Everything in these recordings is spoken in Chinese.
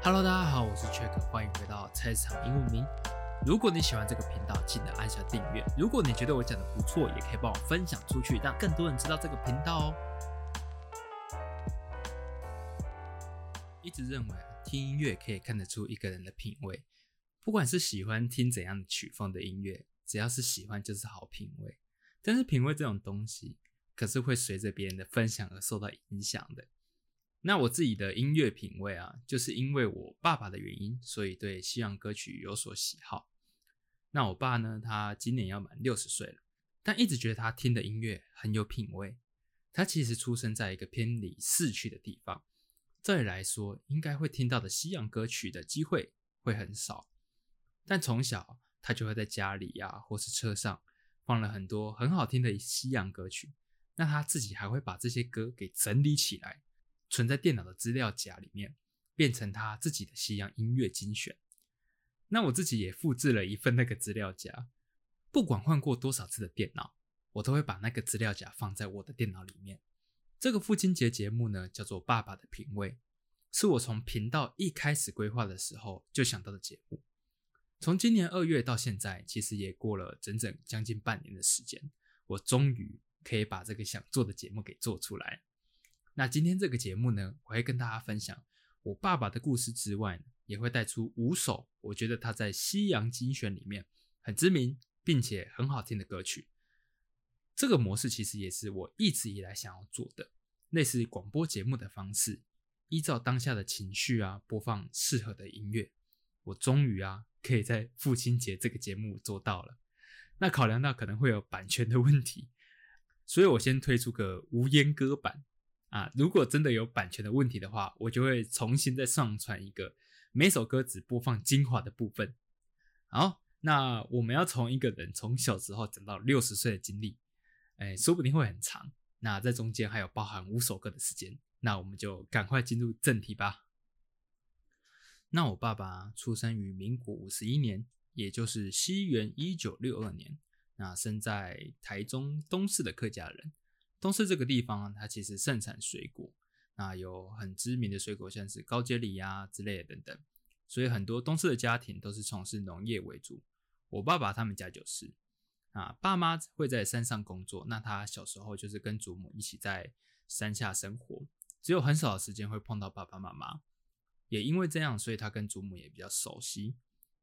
Hello，大家好，我是 Check，欢迎回到菜市场英文名。如果你喜欢这个频道，记得按下订阅。如果你觉得我讲的不错，也可以帮我分享出去，让更多人知道这个频道哦。一直认为听音乐可以看得出一个人的品味，不管是喜欢听怎样的曲风的音乐，只要是喜欢就是好品味。但是品味这种东西，可是会随着别人的分享而受到影响的。那我自己的音乐品味啊，就是因为我爸爸的原因，所以对西洋歌曲有所喜好。那我爸呢，他今年要满六十岁了，但一直觉得他听的音乐很有品味。他其实出生在一个偏离市区的地方，照理来说，应该会听到的西洋歌曲的机会会很少。但从小他就会在家里呀，或是车上放了很多很好听的西洋歌曲。那他自己还会把这些歌给整理起来。存在电脑的资料夹里面，变成他自己的西洋音乐精选。那我自己也复制了一份那个资料夹，不管换过多少次的电脑，我都会把那个资料夹放在我的电脑里面。这个父亲节节目呢，叫做《爸爸的品味》，是我从频道一开始规划的时候就想到的节目。从今年二月到现在，其实也过了整整将近半年的时间，我终于可以把这个想做的节目给做出来。那今天这个节目呢，我会跟大家分享我爸爸的故事之外，也会带出五首我觉得他在西洋精选里面很知名并且很好听的歌曲。这个模式其实也是我一直以来想要做的，类似广播节目的方式，依照当下的情绪啊，播放适合的音乐。我终于啊，可以在父亲节这个节目做到了。那考量到可能会有版权的问题，所以我先推出个无阉割版。啊，如果真的有版权的问题的话，我就会重新再上传一个每首歌只播放精华的部分。好，那我们要从一个人从小时候讲到六十岁的经历，哎，说不定会很长。那在中间还有包含五首歌的时间，那我们就赶快进入正题吧。那我爸爸出生于民国五十一年，也就是西元一九六二年，那生在台中东市的客家人。东市这个地方，它其实盛产水果，那有很知名的水果，像是高阶梨呀之类的等等，所以很多东市的家庭都是从事农业为主。我爸爸他们家就是，啊，爸妈会在山上工作，那他小时候就是跟祖母一起在山下生活，只有很少的时间会碰到爸爸妈妈，也因为这样，所以他跟祖母也比较熟悉。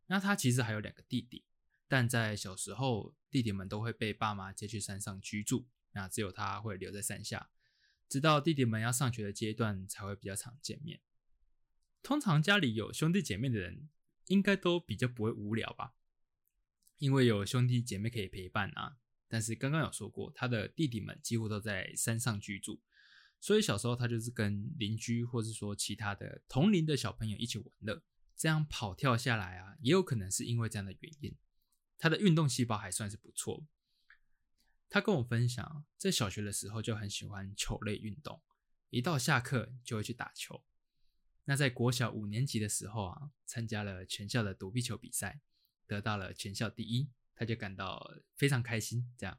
那他其实还有两个弟弟，但在小时候，弟弟们都会被爸妈接去山上居住。那只有他会留在山下，直到弟弟们要上学的阶段才会比较常见面。通常家里有兄弟姐妹的人，应该都比较不会无聊吧？因为有兄弟姐妹可以陪伴啊。但是刚刚有说过，他的弟弟们几乎都在山上居住，所以小时候他就是跟邻居或是说其他的同龄的小朋友一起玩乐。这样跑跳下来啊，也有可能是因为这样的原因，他的运动细胞还算是不错。他跟我分享，在小学的时候就很喜欢球类运动，一到下课就会去打球。那在国小五年级的时候啊，参加了全校的躲避球比赛，得到了全校第一，他就感到非常开心。这样，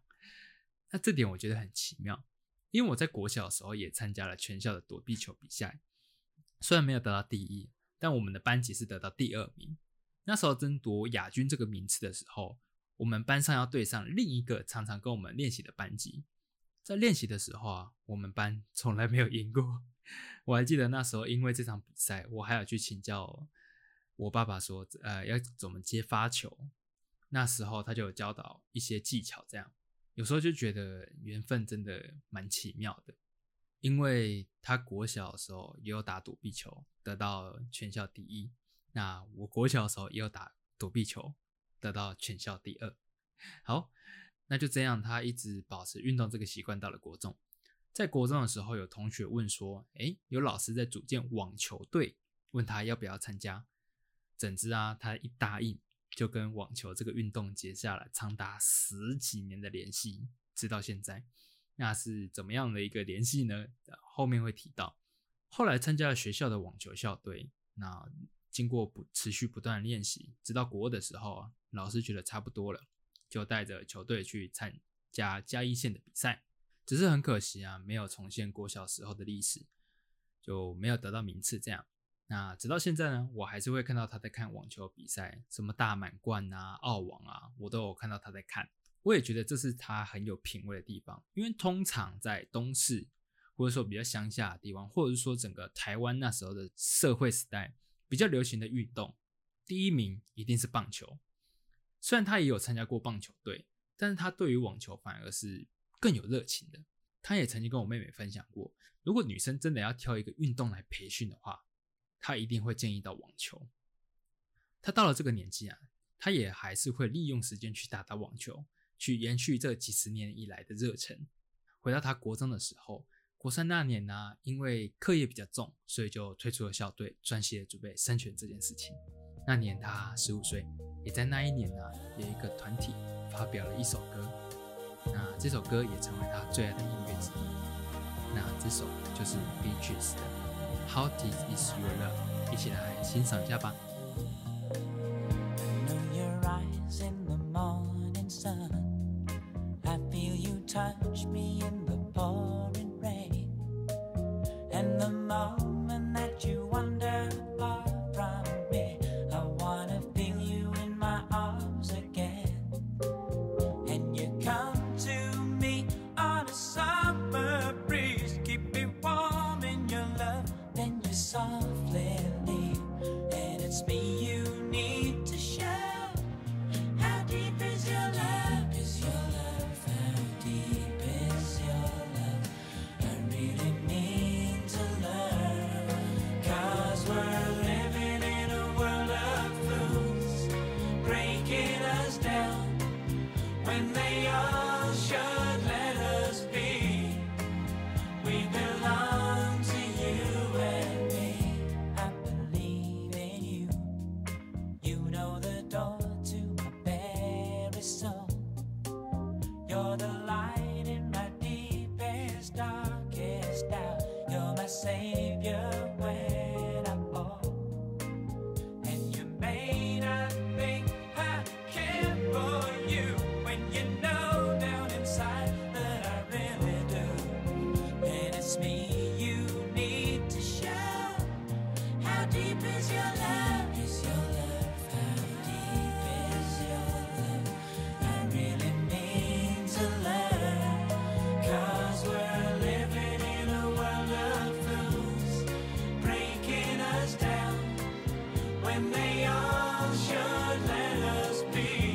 那这点我觉得很奇妙，因为我在国小的时候也参加了全校的躲避球比赛，虽然没有得到第一，但我们的班级是得到第二名。那时候争夺亚军这个名次的时候。我们班上要对上另一个常常跟我们练习的班级，在练习的时候啊，我们班 从来没有赢过。我还记得那时候，因为这场比赛，我还要去请教我爸爸说，呃，要怎么接发球。那时候他就有教导一些技巧，这样有时候就觉得缘分真的蛮奇妙的。因为他国小的时候也有打躲避球，得到全校第一。那我国小的时候也有打躲避球。得到全校第二，好，那就这样，他一直保持运动这个习惯到了国中。在国中的时候，有同学问说：“诶，有老师在组建网球队，问他要不要参加。”整之啊，他一答应，就跟网球这个运动结下了长达十几年的联系，直到现在。那是怎么样的一个联系呢？后面会提到。后来参加了学校的网球校队，那经过不持续不断练习，直到国二的时候。老师觉得差不多了，就带着球队去参加嘉义县的比赛。只是很可惜啊，没有重现国小时候的历史，就没有得到名次。这样，那直到现在呢，我还是会看到他在看网球比赛，什么大满贯啊、澳网啊，我都有看到他在看。我也觉得这是他很有品味的地方，因为通常在东市或者说比较乡下的地方，或者是说整个台湾那时候的社会时代比较流行的运动，第一名一定是棒球。虽然他也有参加过棒球队，但是他对于网球反而是更有热情的。他也曾经跟我妹妹分享过，如果女生真的要挑一个运动来培训的话，他一定会建议到网球。他到了这个年纪啊，他也还是会利用时间去打打网球。去延续这几十年以来的热忱。回到他国中的时候，国三那年呢，因为课业比较重，所以就退出了校队，专心的准备升学这件事情。那年他十五岁，也在那一年呢，有一个团体发表了一首歌，那这首歌也成为他最爱的音乐之一。那这首就是 b e a c h e s 的《How Deep Is Your Love》，一起来欣赏一下吧。and the mouth. let us be.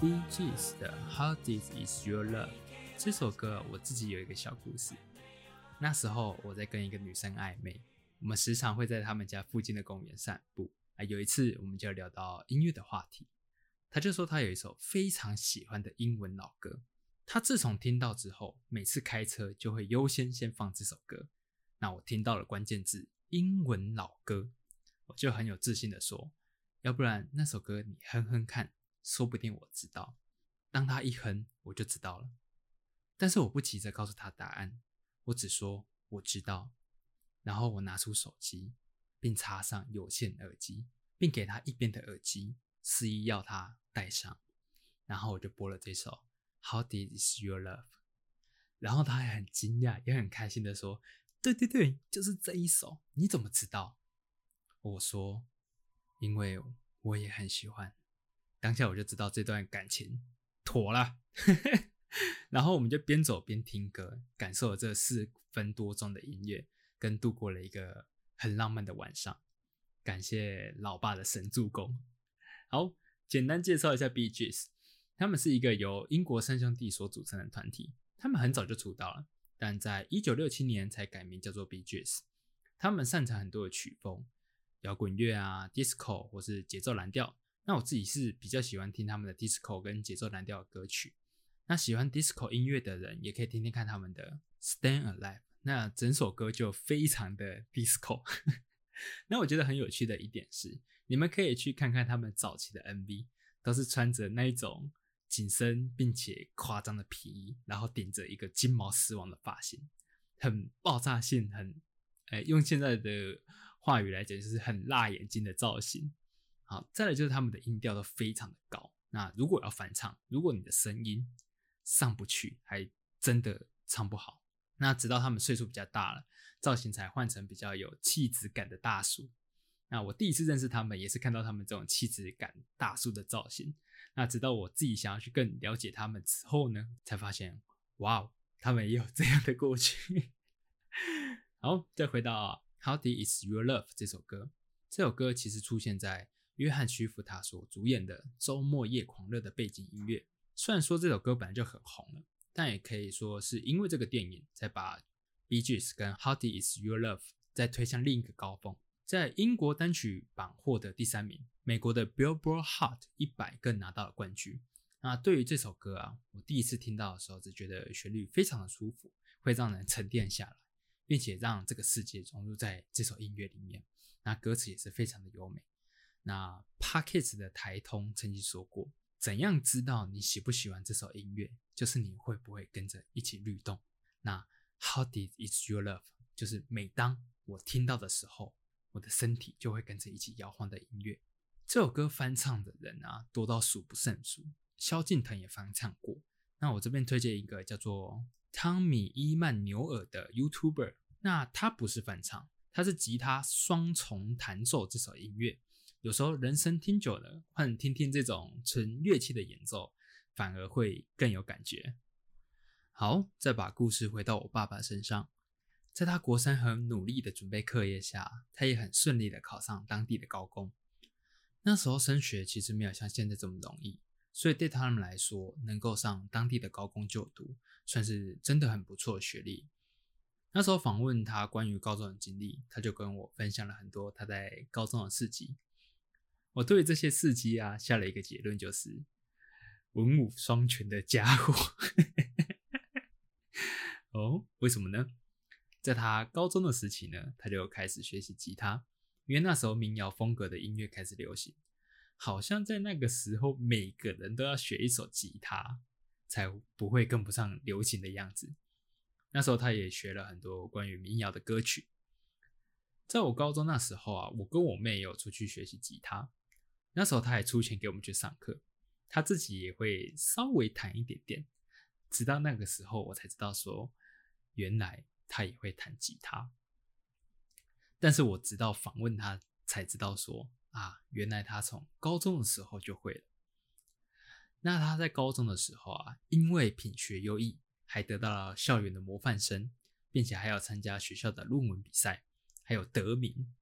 G S 的 How Deep Is Your Love 这首歌，我自己有一个小故事。那时候我在跟一个女生暧昧，我们时常会在他们家附近的公园散步。啊，有一次我们就聊到音乐的话题，他就说他有一首非常喜欢的英文老歌。他自从听到之后，每次开车就会优先先放这首歌。那我听到了关键字英文老歌，我就很有自信的说，要不然那首歌你哼哼看，说不定我知道。当他一哼，我就知道了。但是我不急着告诉他答案，我只说我知道。然后我拿出手机，并插上有线耳机，并给他一边的耳机，示意要他戴上。然后我就播了这首《How Deep Is Your Love》。然后他还很惊讶，也很开心的说：“对对对，就是这一首。你怎么知道？”我说：“因为我也很喜欢。”当下我就知道这段感情妥了。然后我们就边走边听歌，感受了这四分多钟的音乐，跟度过了一个很浪漫的晚上。感谢老爸的神助攻。好，简单介绍一下 Bee Gees，他们是一个由英国三兄弟所组成的团体。他们很早就出道了，但在一九六七年才改名叫做 Bee Gees。他们擅长很多的曲风，摇滚乐啊、disco 或是节奏蓝调。那我自己是比较喜欢听他们的 disco 跟节奏蓝调的歌曲。那喜欢 disco 音乐的人也可以听听看他们的 Stand Alive，那整首歌就非常的 disco。那我觉得很有趣的一点是，你们可以去看看他们早期的 MV，都是穿着那一种紧身并且夸张的皮衣，然后顶着一个金毛狮王的发型，很爆炸性，很，哎，用现在的话语来讲就是很辣眼睛的造型。好，再来就是他们的音调都非常的高。那如果要翻唱，如果你的声音上不去，还真的唱不好。那直到他们岁数比较大了，造型才换成比较有气质感的大叔。那我第一次认识他们，也是看到他们这种气质感大叔的造型。那直到我自己想要去更了解他们之后呢，才发现，哇哦，他们也有这样的过去。好，再回到《How Deep Is Your Love》这首歌，这首歌其实出现在约翰·屈服他所主演的《周末夜狂热》的背景音乐。虽然说这首歌本来就很红了，但也可以说是因为这个电影才把 Bee Gees 跟 How Deep Is Your Love 再推向另一个高峰，在英国单曲榜获得第三名，美国的 Billboard Hot 一百更拿到了冠军。那对于这首歌啊，我第一次听到的时候，只觉得旋律非常的舒服，会让人沉淀下来，并且让这个世界融入在这首音乐里面。那歌词也是非常的优美。那 Pockets 的台通曾经说过。怎样知道你喜不喜欢这首音乐？就是你会不会跟着一起律动。那 How Deep Is Your Love？就是每当我听到的时候，我的身体就会跟着一起摇晃的音乐。这首歌翻唱的人啊，多到数不胜数。萧敬腾也翻唱过。那我这边推荐一个叫做汤米伊曼纽尔的 YouTuber。那他不是翻唱，他是吉他双重弹奏这首音乐。有时候人声听久了，换听听这种纯乐器的演奏，反而会更有感觉。好，再把故事回到我爸爸身上，在他国三很努力的准备课业下，他也很顺利的考上当地的高工。那时候升学其实没有像现在这么容易，所以对他们来说，能够上当地的高工就读，算是真的很不错的学历。那时候访问他关于高中的经历，他就跟我分享了很多他在高中的事迹。我对这些事迹啊下了一个结论，就是文武双全的家伙。哦，为什么呢？在他高中的时期呢，他就开始学习吉他，因为那时候民谣风格的音乐开始流行，好像在那个时候每个人都要学一首吉他，才不会跟不上流行的样子。那时候他也学了很多关于民谣的歌曲。在我高中那时候啊，我跟我妹有出去学习吉他。那时候他还出钱给我们去上课，他自己也会稍微弹一点点。直到那个时候，我才知道说，原来他也会弹吉他。但是我直到访问他才知道说，啊，原来他从高中的时候就会了。那他在高中的时候啊，因为品学优异，还得到了校园的模范生，并且还要参加学校的论文比赛，还有得名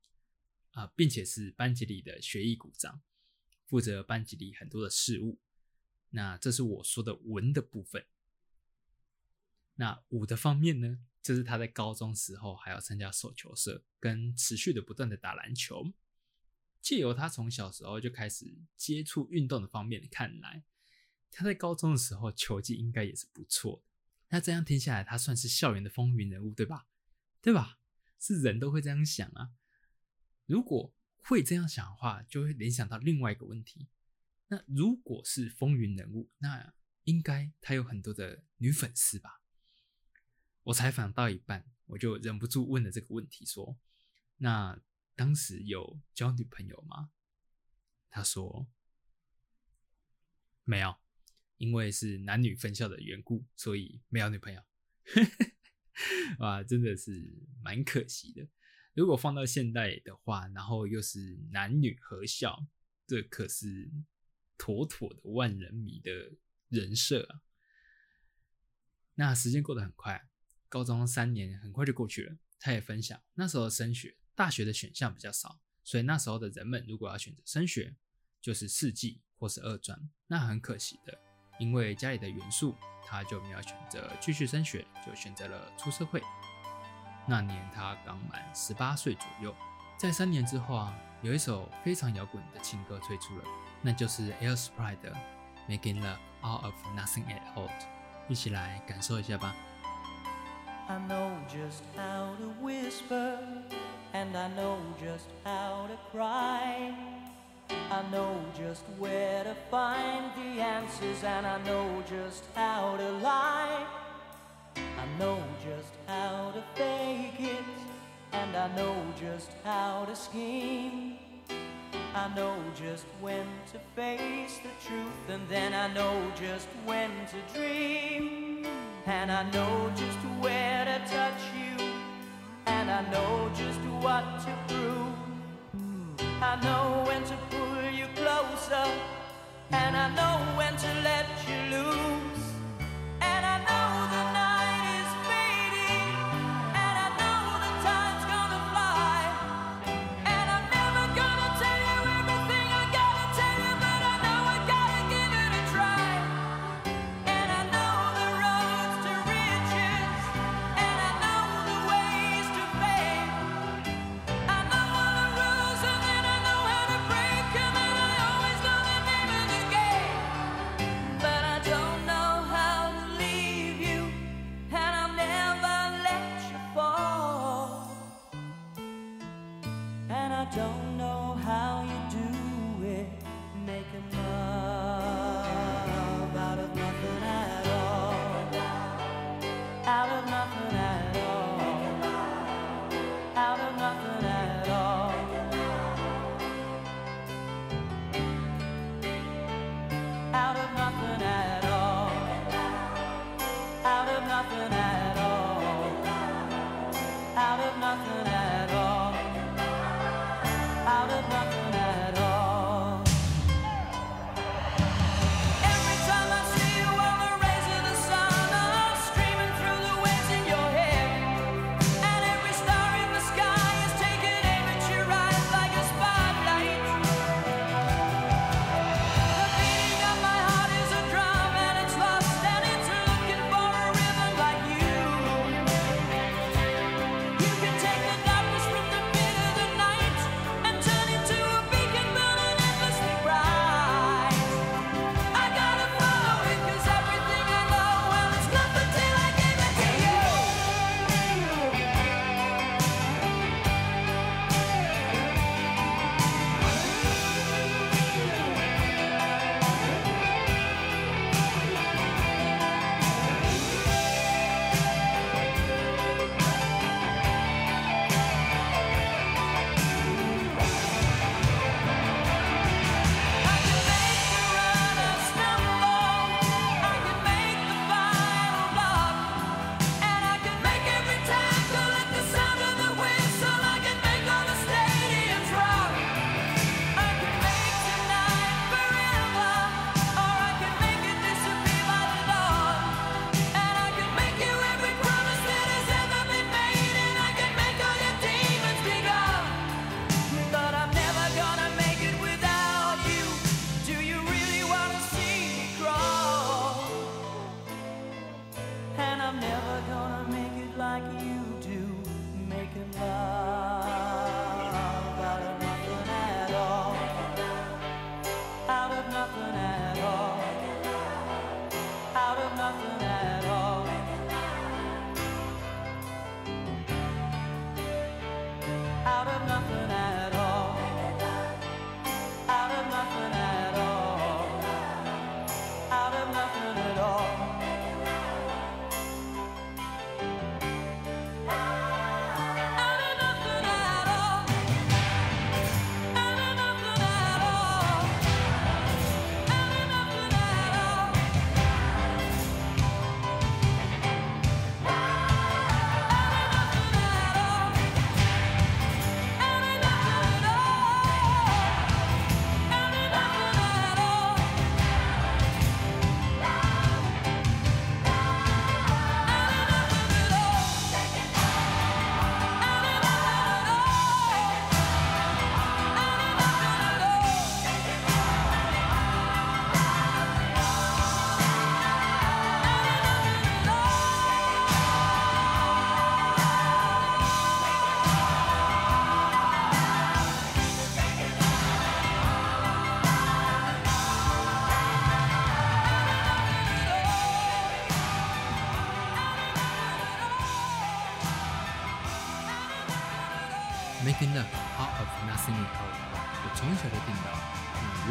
啊，并且是班级里的学艺股长。负责班级里很多的事务，那这是我说的文的部分。那武的方面呢，就是他在高中时候还要参加手球社，跟持续的不断的打篮球。借由他从小时候就开始接触运动的方面，看来他在高中的时候球技应该也是不错的。那这样听下来，他算是校园的风云人物，对吧？对吧？是人都会这样想啊。如果会这样想的话，就会联想到另外一个问题。那如果是风云人物，那应该他有很多的女粉丝吧？我采访到一半，我就忍不住问了这个问题：说，那当时有交女朋友吗？他说没有，因为是男女分校的缘故，所以没有女朋友。哇，真的是蛮可惜的。如果放到现代的话，然后又是男女合校，这可是妥妥的万人迷的人设啊。那时间过得很快，高中三年很快就过去了。他也分享，那时候升学，大学的选项比较少，所以那时候的人们如果要选择升学，就是四技或是二专。那很可惜的，因为家里的元素。他就没有选择继续升学，就选择了出社会。那年他刚满十八岁左右，在三年之后啊，有一首非常摇滚的情歌推出了，那就是 Air Supply 的《Making Love Out of Nothing at All》，一起来感受一下吧。I know just where to find the answers and I know just how to lie. I know just how to fake it and I know just how to scheme. I know just when to face the truth and then I know just when to dream. And I know just where to touch you and I know just what to prove. I know when to pull you closer, and I know when to let you lose. Don't know how you do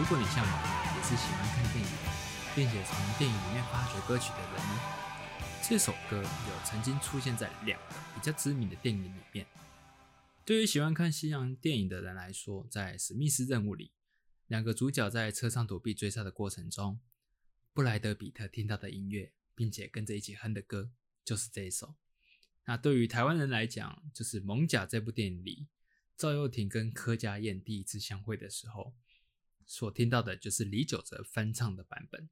果你像我也是喜欢看电影，并且从电影里面发掘歌曲的人呢，这首歌有曾经出现在两个比较知名的电影里面。对于喜欢看西洋电影的人来说，在《史密斯任务》里，两个主角在车上躲避追杀的过程中，布莱德比特听到的音乐，并且跟着一起哼的歌，就是这一首。那对于台湾人来讲，就是《猛甲》这部电影里，赵又廷跟柯佳燕第一次相会的时候，所听到的就是李玖哲翻唱的版本。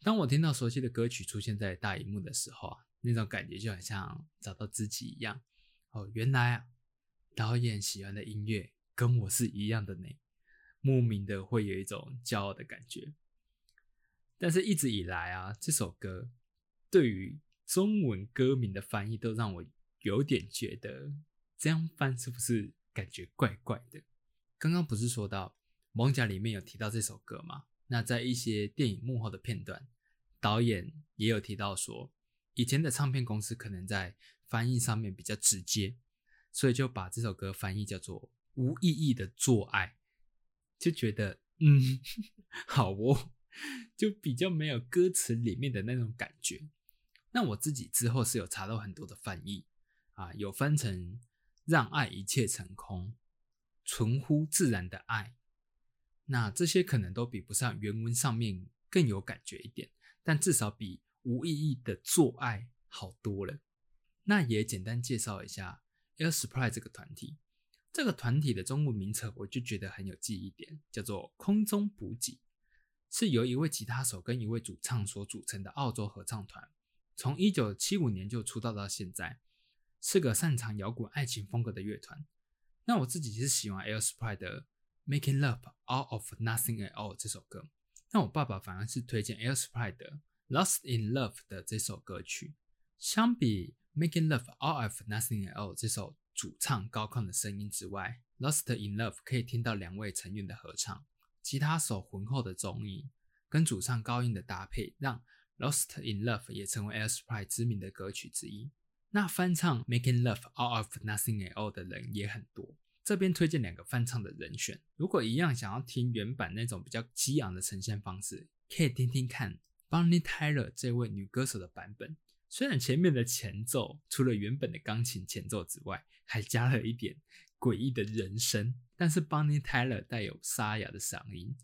当我听到熟悉的歌曲出现在大荧幕的时候啊，那种感觉就很像找到知己一样。哦，原来啊，导演喜欢的音乐跟我是一样的呢，莫名的会有一种骄傲的感觉。但是，一直以来啊，这首歌对于中文歌名的翻译都让我有点觉得，这样翻是不是感觉怪怪的？刚刚不是说到《蒙甲》里面有提到这首歌吗？那在一些电影幕后的片段，导演也有提到说，以前的唱片公司可能在。翻译上面比较直接，所以就把这首歌翻译叫做“无意义的做爱”，就觉得嗯，好哦，就比较没有歌词里面的那种感觉。那我自己之后是有查到很多的翻译啊，有翻成“让爱一切成空”，“纯乎自然的爱”，那这些可能都比不上原文上面更有感觉一点，但至少比“无意义的做爱”好多了。那也简单介绍一下 Air Supply 这个团体。这个团体的中文名称我就觉得很有记忆点，叫做空中补给，是由一位吉他手跟一位主唱所组成的澳洲合唱团。从一九七五年就出道到现在，是个擅长摇滚爱情风格的乐团。那我自己是喜欢 Air Supply 的 Making Love Out of Nothing at All 这首歌。那我爸爸反而是推荐 Air Supply 的 Lost in Love 的这首歌曲。相比 Making Love Out of Nothing at All 这首主唱高亢的声音之外，Lost in Love 可以听到两位成员的合唱，吉他手浑厚的中音跟主唱高音的搭配，让 Lost in Love 也成为 Air Supply 知名的歌曲之一。那翻唱 Making Love Out of Nothing at All 的人也很多，这边推荐两个翻唱的人选。如果一样想要听原版那种比较激昂的呈现方式，可以听听看 Bonnie Tyler 这位女歌手的版本。虽然前面的前奏除了原本的钢琴前奏之外，还加了一点诡异的人声，但是 Bonnie Tyler 带有沙哑的嗓音，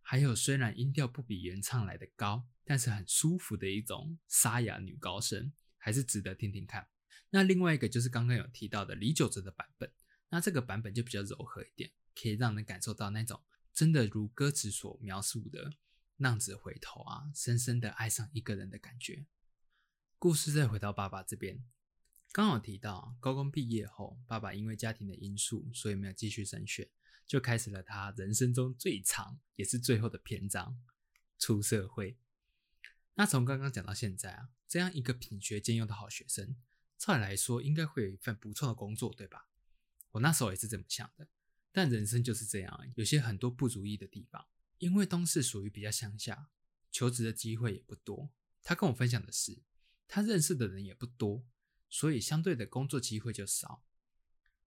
还有虽然音调不比原唱来的高，但是很舒服的一种沙哑女高声，还是值得听听看。那另外一个就是刚刚有提到的李玖哲的版本，那这个版本就比较柔和一点，可以让人感受到那种真的如歌词所描述的浪子回头啊，深深的爱上一个人的感觉。故事再回到爸爸这边，刚好提到高中毕业后，爸爸因为家庭的因素，所以没有继续升学，就开始了他人生中最长也是最后的篇章——出社会。那从刚刚讲到现在啊，这样一个品学兼优的好学生，照理来说应该会有一份不错的工作，对吧？我那时候也是这么想的。但人生就是这样，有些很多不如意的地方。因为东市属于比较乡下，求职的机会也不多。他跟我分享的是。他认识的人也不多，所以相对的工作机会就少。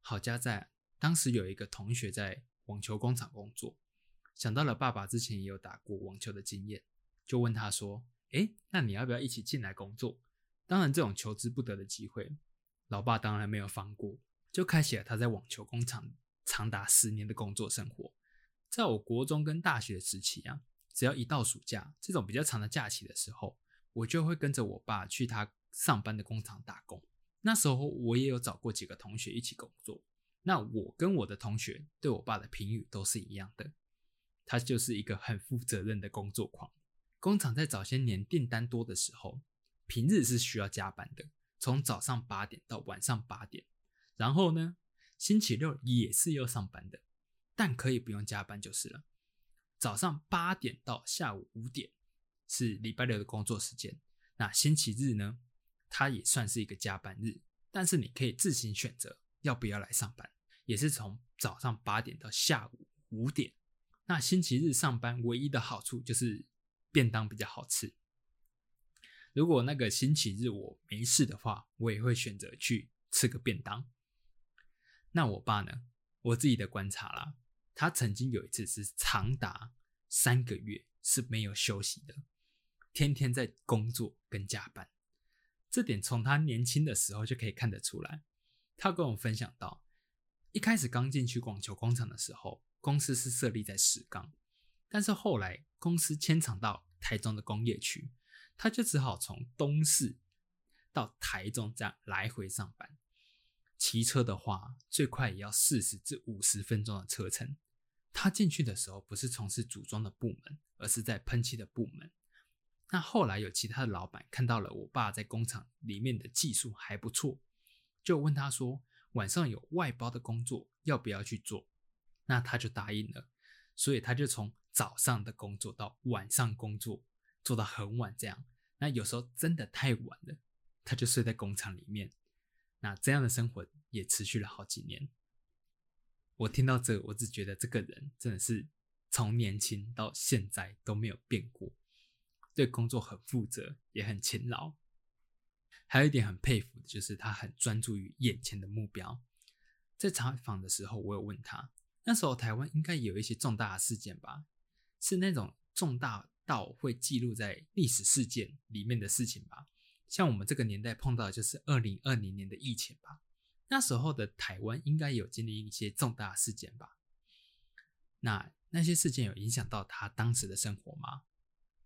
好家在当时有一个同学在网球工厂工作，想到了爸爸之前也有打过网球的经验，就问他说：“诶，那你要不要一起进来工作？”当然，这种求之不得的机会，老爸当然没有放过，就开启了他在网球工厂长达十年的工作生活。在我国中跟大学时期啊，只要一到暑假这种比较长的假期的时候。我就会跟着我爸去他上班的工厂打工。那时候我也有找过几个同学一起工作。那我跟我的同学对我爸的评语都是一样的，他就是一个很负责任的工作狂。工厂在早些年订单多的时候，平日是需要加班的，从早上八点到晚上八点。然后呢，星期六也是要上班的，但可以不用加班就是了。早上八点到下午五点。是礼拜六的工作时间，那星期日呢？它也算是一个加班日，但是你可以自行选择要不要来上班，也是从早上八点到下午五点。那星期日上班唯一的好处就是便当比较好吃。如果那个星期日我没事的话，我也会选择去吃个便当。那我爸呢？我自己的观察啦，他曾经有一次是长达三个月是没有休息的，天天在工作跟加班。这点从他年轻的时候就可以看得出来。他跟我分享到，一开始刚进去广球工厂的时候，公司是设立在石冈，但是后来公司迁厂到台中的工业区，他就只好从东市到台中这样来回上班。骑车的话，最快也要四十至五十分钟的车程。他进去的时候不是从事组装的部门，而是在喷漆的部门。那后来有其他的老板看到了我爸在工厂里面的技术还不错，就问他说晚上有外包的工作要不要去做？那他就答应了，所以他就从早上的工作到晚上工作，做到很晚这样。那有时候真的太晚了，他就睡在工厂里面。那这样的生活也持续了好几年。我听到这，我只觉得这个人真的是从年轻到现在都没有变过。对工作很负责，也很勤劳。还有一点很佩服的就是，他很专注于眼前的目标。在采访的时候，我有问他，那时候台湾应该有一些重大的事件吧？是那种重大到会记录在历史事件里面的事情吧？像我们这个年代碰到的就是二零二零年的疫情吧？那时候的台湾应该有经历一些重大事件吧？那那些事件有影响到他当时的生活吗？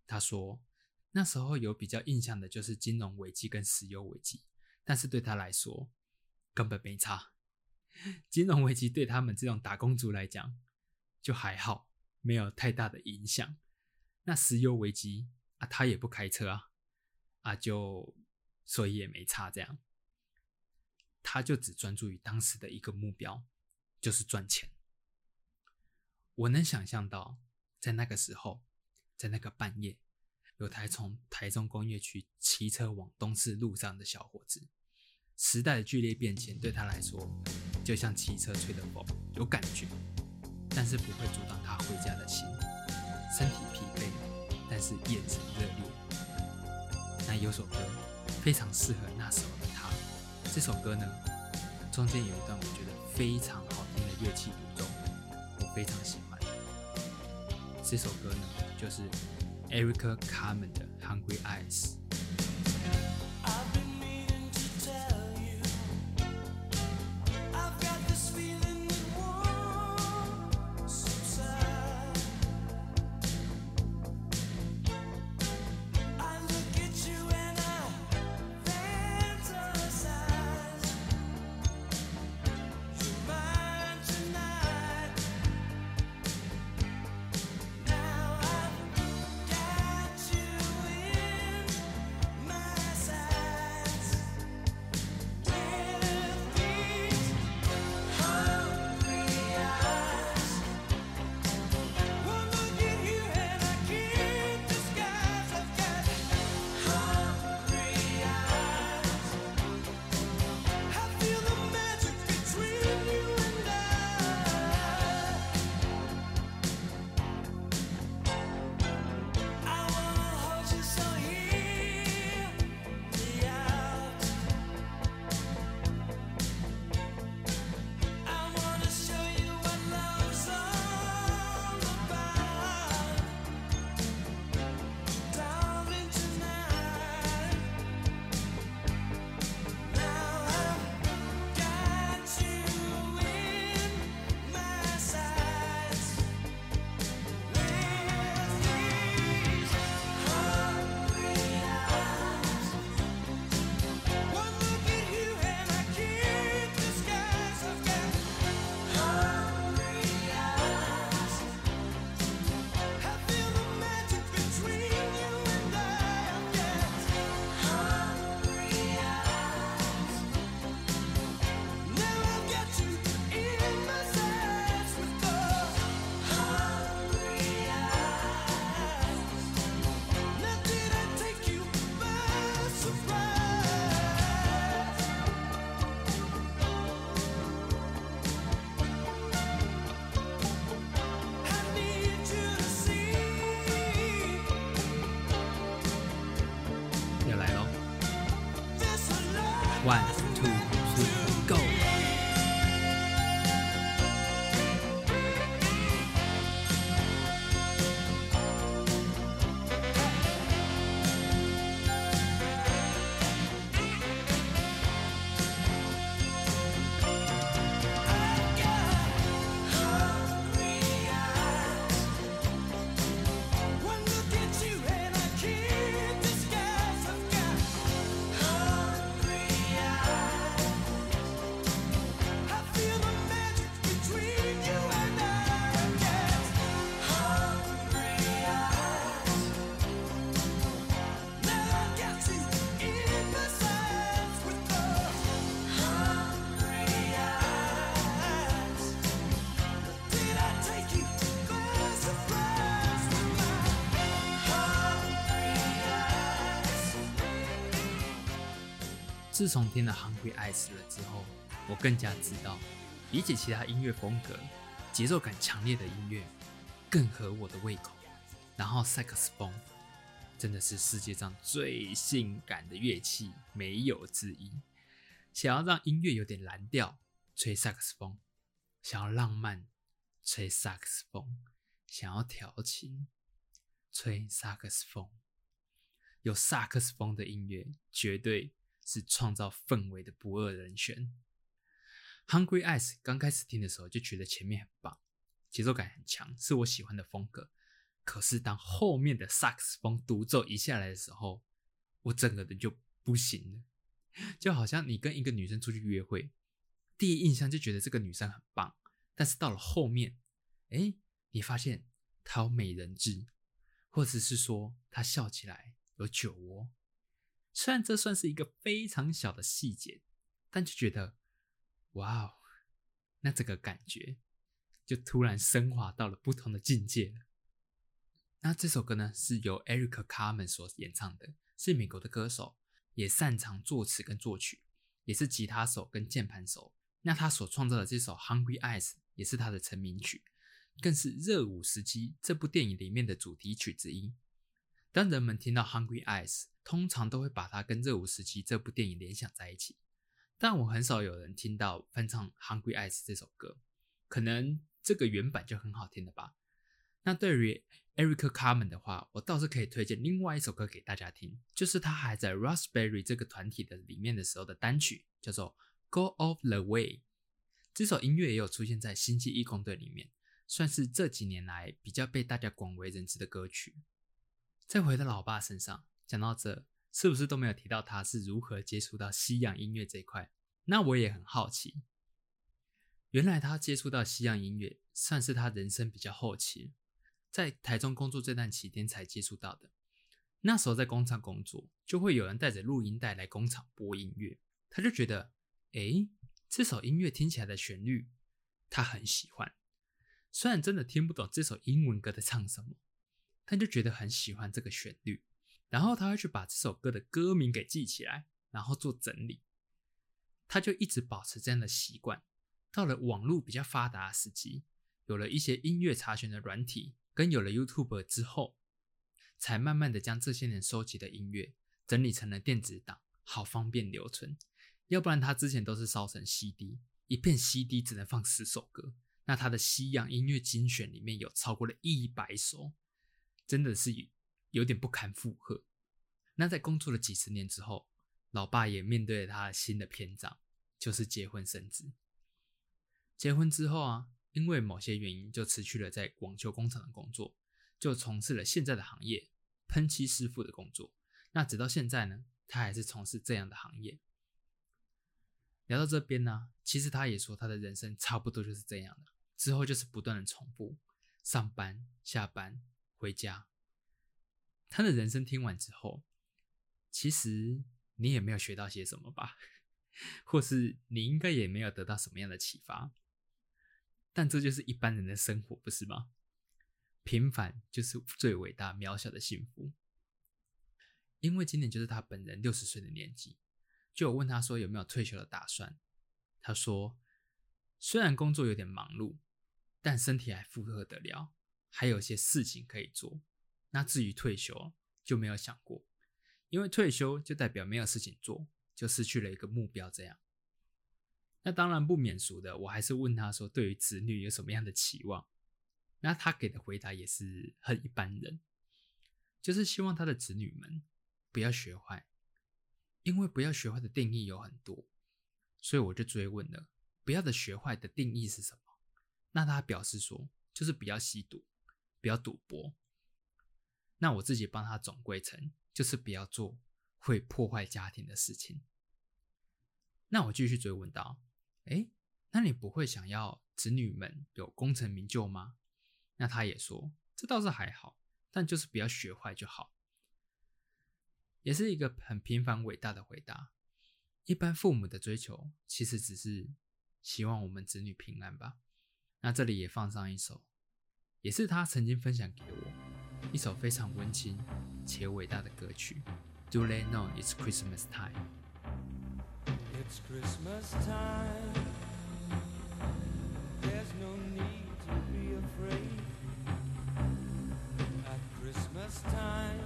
他说，那时候有比较印象的就是金融危机跟石油危机，但是对他来说根本没差。金融危机对他们这种打工族来讲就还好，没有太大的影响。那石油危机啊，他也不开车啊，啊就所以也没差。这样，他就只专注于当时的一个目标，就是赚钱。我能想象到，在那个时候。在那个半夜，有台从台中工业区骑车往东市路上的小伙子，时代的剧烈变迁对他来说，就像骑车吹的风，有感觉，但是不会阻挡他回家的心。身体疲惫，但是眼神热烈。那有首歌非常适合那时候的他。这首歌呢，中间有一段我觉得非常好听的乐器独奏，我非常喜欢。这首歌呢。就是 Erica Carmen 的 Hungry Eyes。自从听了《Hungry Eyes》了之后，我更加知道，比起其他音乐风格，节奏感强烈的音乐更合我的胃口。然后萨克斯风真的是世界上最性感的乐器，没有之一。想要让音乐有点蓝调，吹萨克斯风；想要浪漫，吹萨克斯风；想要调情，吹萨克斯风。有萨克斯风的音乐，绝对是创造氛围的不二人选。Hungry Eyes 刚开始听的时候就觉得前面很棒，节奏感很强，是我喜欢的风格。可是当后面的萨克斯风独奏一下来的时候，我整个人就不行了。就好像你跟一个女生出去约会，第一印象就觉得这个女生很棒，但是到了后面，哎，你发现她有美人痣，或者是说她笑起来有酒窝。虽然这算是一个非常小的细节，但就觉得，哇哦，那这个感觉就突然升华到了不同的境界了。那这首歌呢，是由 Eric Carmen 所演唱的，是美国的歌手。也擅长作词跟作曲，也是吉他手跟键盘手。那他所创造的这首《Hungry Eyes》也是他的成名曲，更是《热舞时期》这部电影里面的主题曲之一。当人们听到《Hungry Eyes》，通常都会把它跟《热舞时期》这部电影联想在一起。但我很少有人听到翻唱《Hungry Eyes》这首歌，可能这个原版就很好听了吧。那对于 Erica Carmen 的话，我倒是可以推荐另外一首歌给大家听，就是他还在 Raspberry 这个团体的里面的时候的单曲，叫做《Go Off the Way》。这首音乐也有出现在星际义工队里面，算是这几年来比较被大家广为人知的歌曲。再回到老爸身上，讲到这，是不是都没有提到他是如何接触到西洋音乐这一块？那我也很好奇。原来他接触到西洋音乐，算是他人生比较后期。在台中工作这段期间才接触到的。那时候在工厂工作，就会有人带着录音带来工厂播音乐，他就觉得，哎，这首音乐听起来的旋律，他很喜欢。虽然真的听不懂这首英文歌在唱什么，他就觉得很喜欢这个旋律。然后他会去把这首歌的歌名给记起来，然后做整理。他就一直保持这样的习惯。到了网络比较发达的时期，有了一些音乐查询的软体。跟有了 YouTube 之后，才慢慢的将这些年收集的音乐整理成了电子档，好方便留存。要不然他之前都是烧成 CD，一片 CD 只能放十首歌。那他的西洋音乐精选里面有超过了一百首，真的是有点不堪负荷。那在工作了几十年之后，老爸也面对了他新的篇章，就是结婚生子。结婚之后啊。因为某些原因，就辞去了在广球工厂的工作，就从事了现在的行业——喷漆师傅的工作。那直到现在呢，他还是从事这样的行业。聊到这边呢，其实他也说，他的人生差不多就是这样的，之后就是不断的重复上班、下班、回家。他的人生听完之后，其实你也没有学到些什么吧，或是你应该也没有得到什么样的启发。但这就是一般人的生活，不是吗？平凡就是最伟大、渺小的幸福。因为今年就是他本人六十岁的年纪，就有问他说有没有退休的打算。他说，虽然工作有点忙碌，但身体还负荷得了，还有些事情可以做。那至于退休，就没有想过，因为退休就代表没有事情做，就失去了一个目标，这样。那当然不免俗的，我还是问他说，对于子女有什么样的期望？那他给的回答也是很一般人，就是希望他的子女们不要学坏，因为不要学坏的定义有很多，所以我就追问了，不要的学坏的定义是什么？那他表示说，就是不要吸毒，不要赌博。那我自己帮他总归成，就是不要做会破坏家庭的事情。那我继续追问道。哎，那你不会想要子女们有功成名就吗？那他也说，这倒是还好，但就是不要学坏就好。也是一个很平凡伟大的回答。一般父母的追求，其实只是希望我们子女平安吧。那这里也放上一首，也是他曾经分享给我一首非常温馨且伟大的歌曲。Do they know it's Christmas time？ It's Christmas time. There's no need to be afraid. At Christmas time,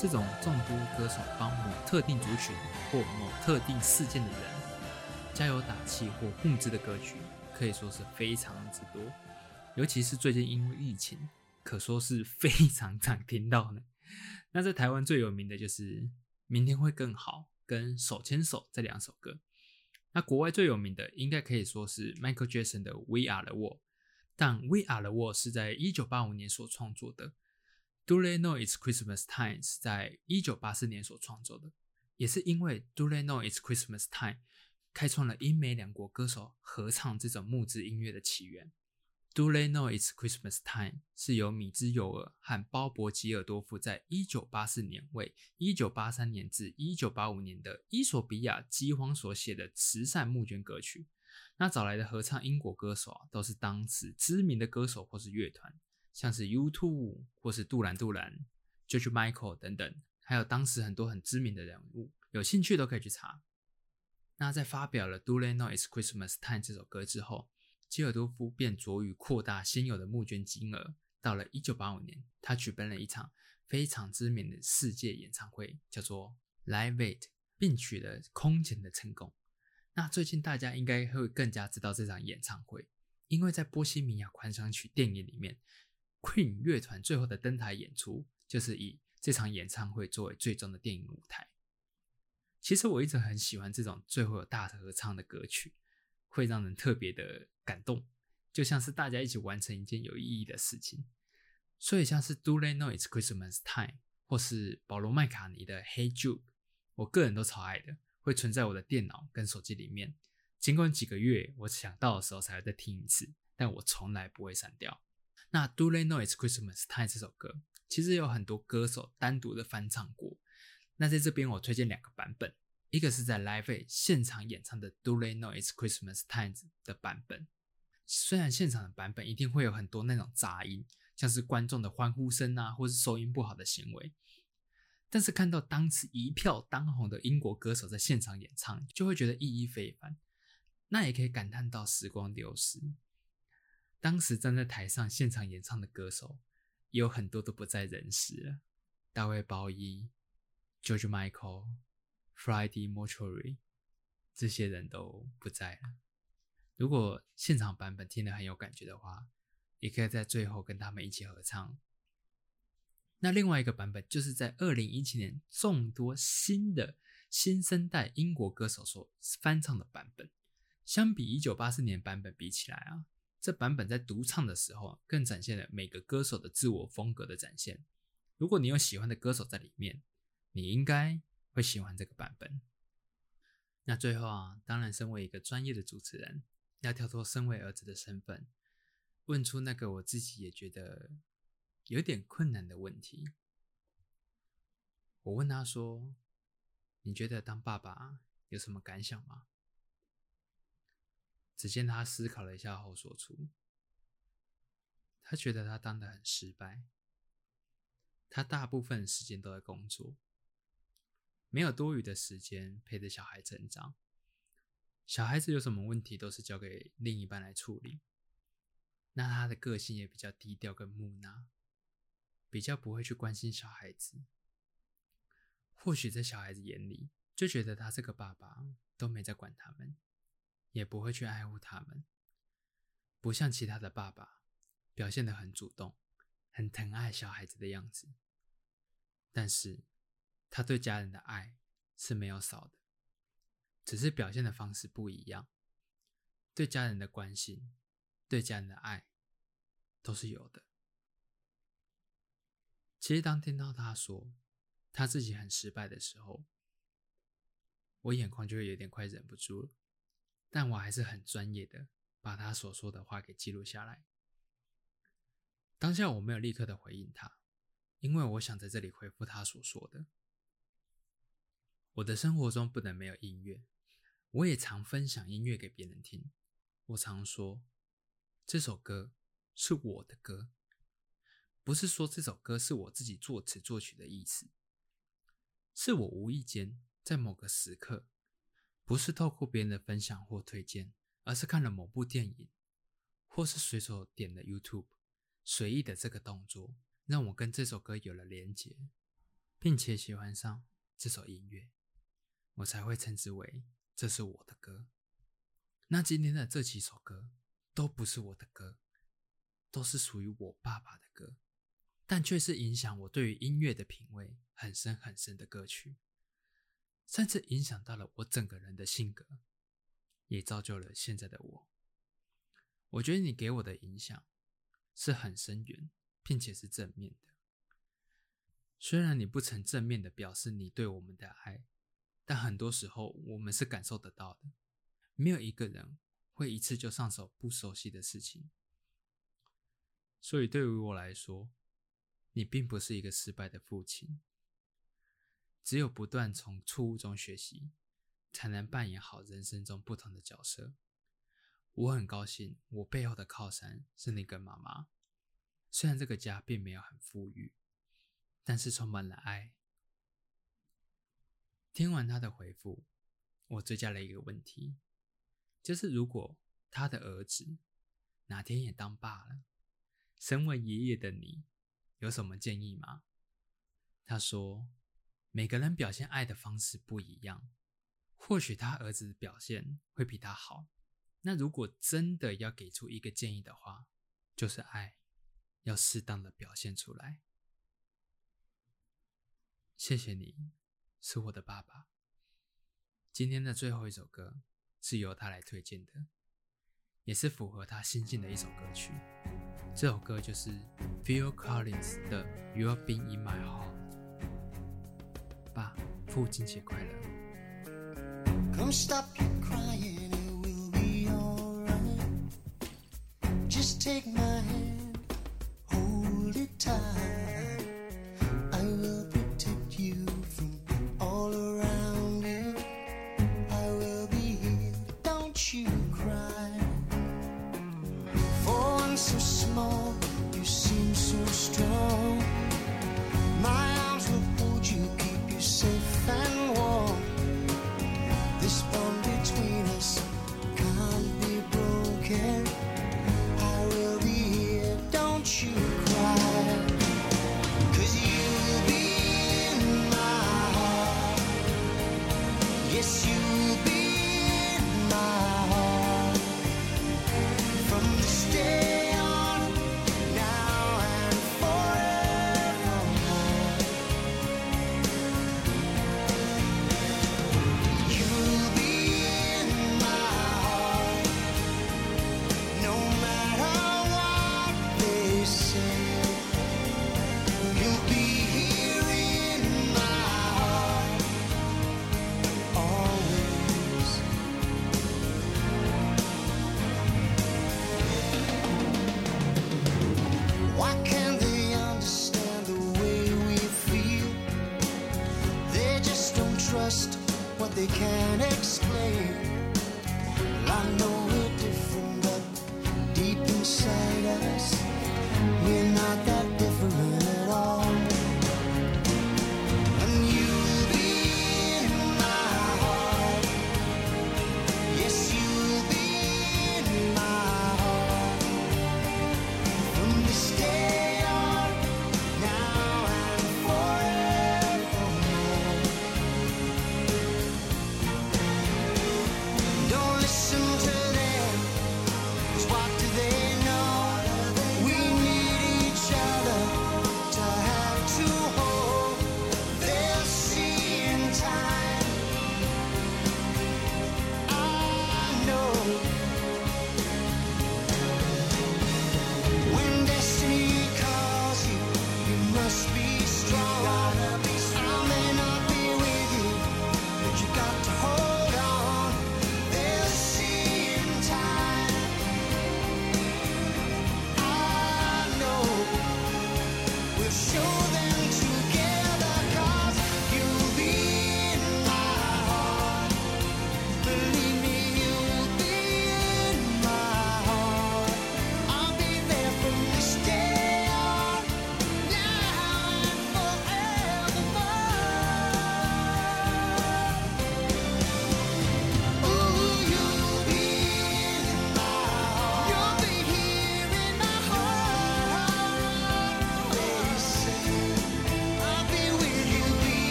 这种众多歌手帮某特定族群或某特定事件的人加油打气或募资的歌曲，可以说是非常之多。尤其是最近因为疫情，可说是非常常听到呢。那在台湾最有名的就是《明天会更好》跟《手牵手》这两首歌。那国外最有名的应该可以说是 Michael Jackson 的《We Are the World》，但《We Are the World》是在一九八五年所创作的。Do They Know It's Christmas Time 是在一九八四年所创作的，也是因为 Do They Know It's Christmas Time 开创了英美两国歌手合唱这种木质音乐的起源。Do They Know It's Christmas Time 是由米兹尤尔和鲍勃吉尔多夫在一九八四年为一九八三年至一九八五年的伊索比亚饥荒所写的慈善募捐歌曲。那找来的合唱英国歌手啊，都是当时知名的歌手或是乐团。像是 U2 或是杜兰杜兰、George Michael 等等，还有当时很多很知名的人物，有兴趣都可以去查。那在发表了《Do They Know It's Christmas Time》这首歌之后，基尔多夫便着于扩大现有的募捐金额。到了1985年，他举办了一场非常知名的世界演唱会，叫做 Live Aid，并取得空前的成功。那最近大家应该会更加知道这场演唱会，因为在《波西米亚狂想曲》电影里面。Queen 乐团最后的登台演出，就是以这场演唱会作为最终的电影舞台。其实我一直很喜欢这种最后有大合唱的歌曲，会让人特别的感动，就像是大家一起完成一件有意义的事情。所以像是 Do They Know It's Christmas Time 或是保罗麦卡尼的 Hey Jude，我个人都超爱的，会存在我的电脑跟手机里面。尽管几个月我想到的时候才会再听一次，但我从来不会删掉。那 Do They Know It's Christmas Time 这首歌，其实有很多歌手单独的翻唱过。那在这边我推荐两个版本，一个是在 Live 现场演唱的 Do They Know It's Christmas Time 的版本。虽然现场的版本一定会有很多那种杂音，像是观众的欢呼声啊，或是收音不好的行为，但是看到当时一票当红的英国歌手在现场演唱，就会觉得意义非凡。那也可以感叹到时光流逝，当时站在台上现场演唱的歌手，也有很多都不在人世了。大卫鲍伊、George Michael、Freddie Mercury 这些人都不在了。如果现场版本听得很有感觉的话，也可以在最后跟他们一起合唱。那另外一个版本就是在二零一七年众多新的新生代英国歌手所翻唱的版本。相比一九八四年版本比起来啊，这版本在独唱的时候更展现了每个歌手的自我风格的展现。如果你有喜欢的歌手在里面，你应该会喜欢这个版本。那最后啊，当然身为一个专业的主持人。要跳脱身为儿子的身份，问出那个我自己也觉得有点困难的问题。我问他说：“你觉得当爸爸有什么感想吗？”只见他思考了一下后说出：“他觉得他当的很失败，他大部分时间都在工作，没有多余的时间陪着小孩成长。”小孩子有什么问题，都是交给另一半来处理。那他的个性也比较低调跟木讷，比较不会去关心小孩子。或许在小孩子眼里，就觉得他这个爸爸都没在管他们，也不会去爱护他们，不像其他的爸爸表现得很主动、很疼爱小孩子的样子。但是，他对家人的爱是没有少的。只是表现的方式不一样，对家人的关心，对家人的爱，都是有的。其实当听到他说他自己很失败的时候，我眼眶就会有点快忍不住了。但我还是很专业的把他所说的话给记录下来。当下我没有立刻的回应他，因为我想在这里回复他所说的：我的生活中不能没有音乐。我也常分享音乐给别人听。我常说，这首歌是我的歌，不是说这首歌是我自己作词作曲的意思，是我无意间在某个时刻，不是透过别人的分享或推荐，而是看了某部电影，或是随手点了 YouTube，随意的这个动作，让我跟这首歌有了连结，并且喜欢上这首音乐，我才会称之为。这是我的歌，那今天的这几首歌都不是我的歌，都是属于我爸爸的歌，但却是影响我对于音乐的品味很深很深的歌曲，甚至影响到了我整个人的性格，也造就了现在的我。我觉得你给我的影响是很深远，并且是正面的。虽然你不曾正面的表示你对我们的爱。但很多时候，我们是感受得到的。没有一个人会一次就上手不熟悉的事情。所以，对于我来说，你并不是一个失败的父亲。只有不断从错误中学习，才能扮演好人生中不同的角色。我很高兴，我背后的靠山是你跟妈妈。虽然这个家并没有很富裕，但是充满了爱。听完他的回复，我追加了一个问题，就是如果他的儿子哪天也当爸了，身为爷爷的你有什么建议吗？他说，每个人表现爱的方式不一样，或许他儿子的表现会比他好。那如果真的要给出一个建议的话，就是爱要适当的表现出来。谢谢你，是我的爸爸。今天的最后一首歌是由他来推荐的，也是符合他心境的一首歌曲。这首歌就是 Phil Collins 的《You've Been in My Heart》。爸，父亲节快乐。Come stop your crying, it will be alright. Just take my hand, hold it tight. I will.